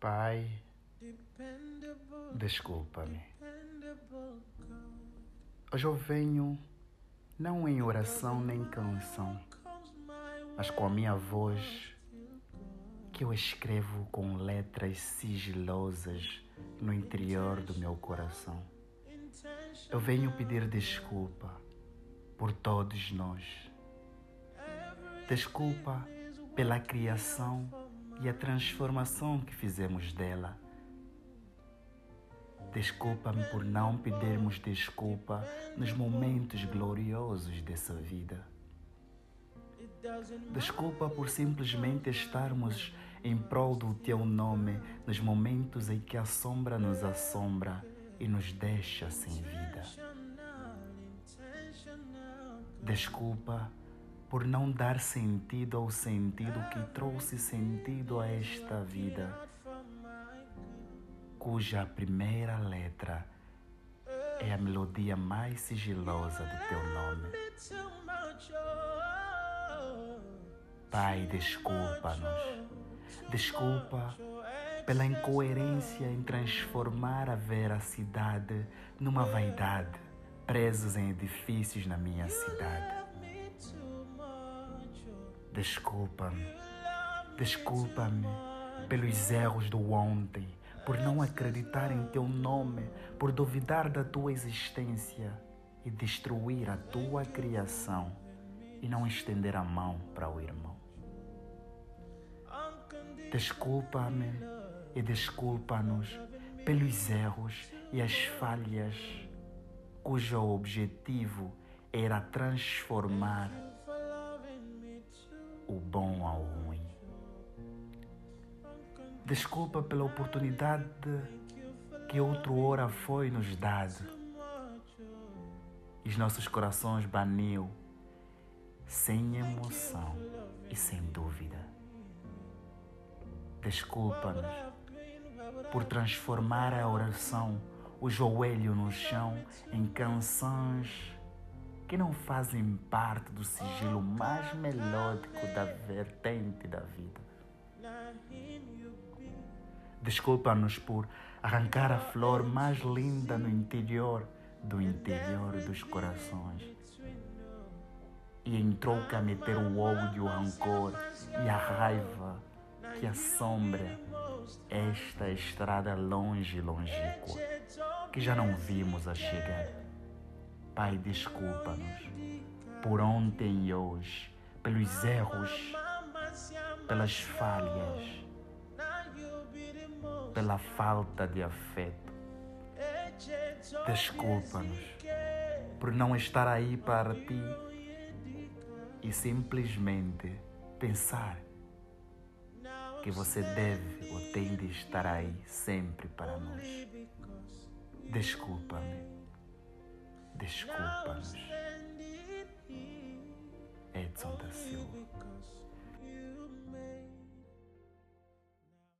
Pai, desculpa-me. Hoje eu venho não em oração nem canção, mas com a minha voz que eu escrevo com letras sigilosas no interior do meu coração. Eu venho pedir desculpa por todos nós. Desculpa pela criação e a transformação que fizemos dela. Desculpa-me por não pedirmos desculpa nos momentos gloriosos dessa vida. Desculpa por simplesmente estarmos em prol do teu nome nos momentos em que a sombra nos assombra e nos deixa sem vida. Desculpa por não dar sentido ao sentido que trouxe sentido a esta vida, cuja primeira letra é a melodia mais sigilosa do teu nome. Pai, desculpa-nos. Desculpa pela incoerência em transformar a veracidade numa vaidade, presos em edifícios na minha cidade. Desculpa-me, desculpa-me pelos erros do ontem, por não acreditar em teu nome, por duvidar da tua existência e destruir a tua criação e não estender a mão para o irmão. Desculpa-me e desculpa-nos pelos erros e as falhas cujo objetivo era transformar o bom ao ruim. Desculpa pela oportunidade que outro hora foi nos dado. E os nossos corações baniu sem emoção e sem dúvida. Desculpa-nos por transformar a oração, o joelho no chão, em canções que não fazem parte do sigilo mais melódico da vertente da vida. Desculpa-nos por arrancar a flor mais linda no interior do interior dos corações. E em troca meter o ódio, o rancor e a raiva que assombra esta estrada longe, longínqua, que já não vimos a chegar. Pai, desculpa-nos por ontem e hoje, pelos erros, pelas falhas, pela falta de afeto. Desculpa-nos por não estar aí para ti e simplesmente pensar que você deve ou tem de estar aí sempre para nós. Desculpa-me. Desculpa-nos.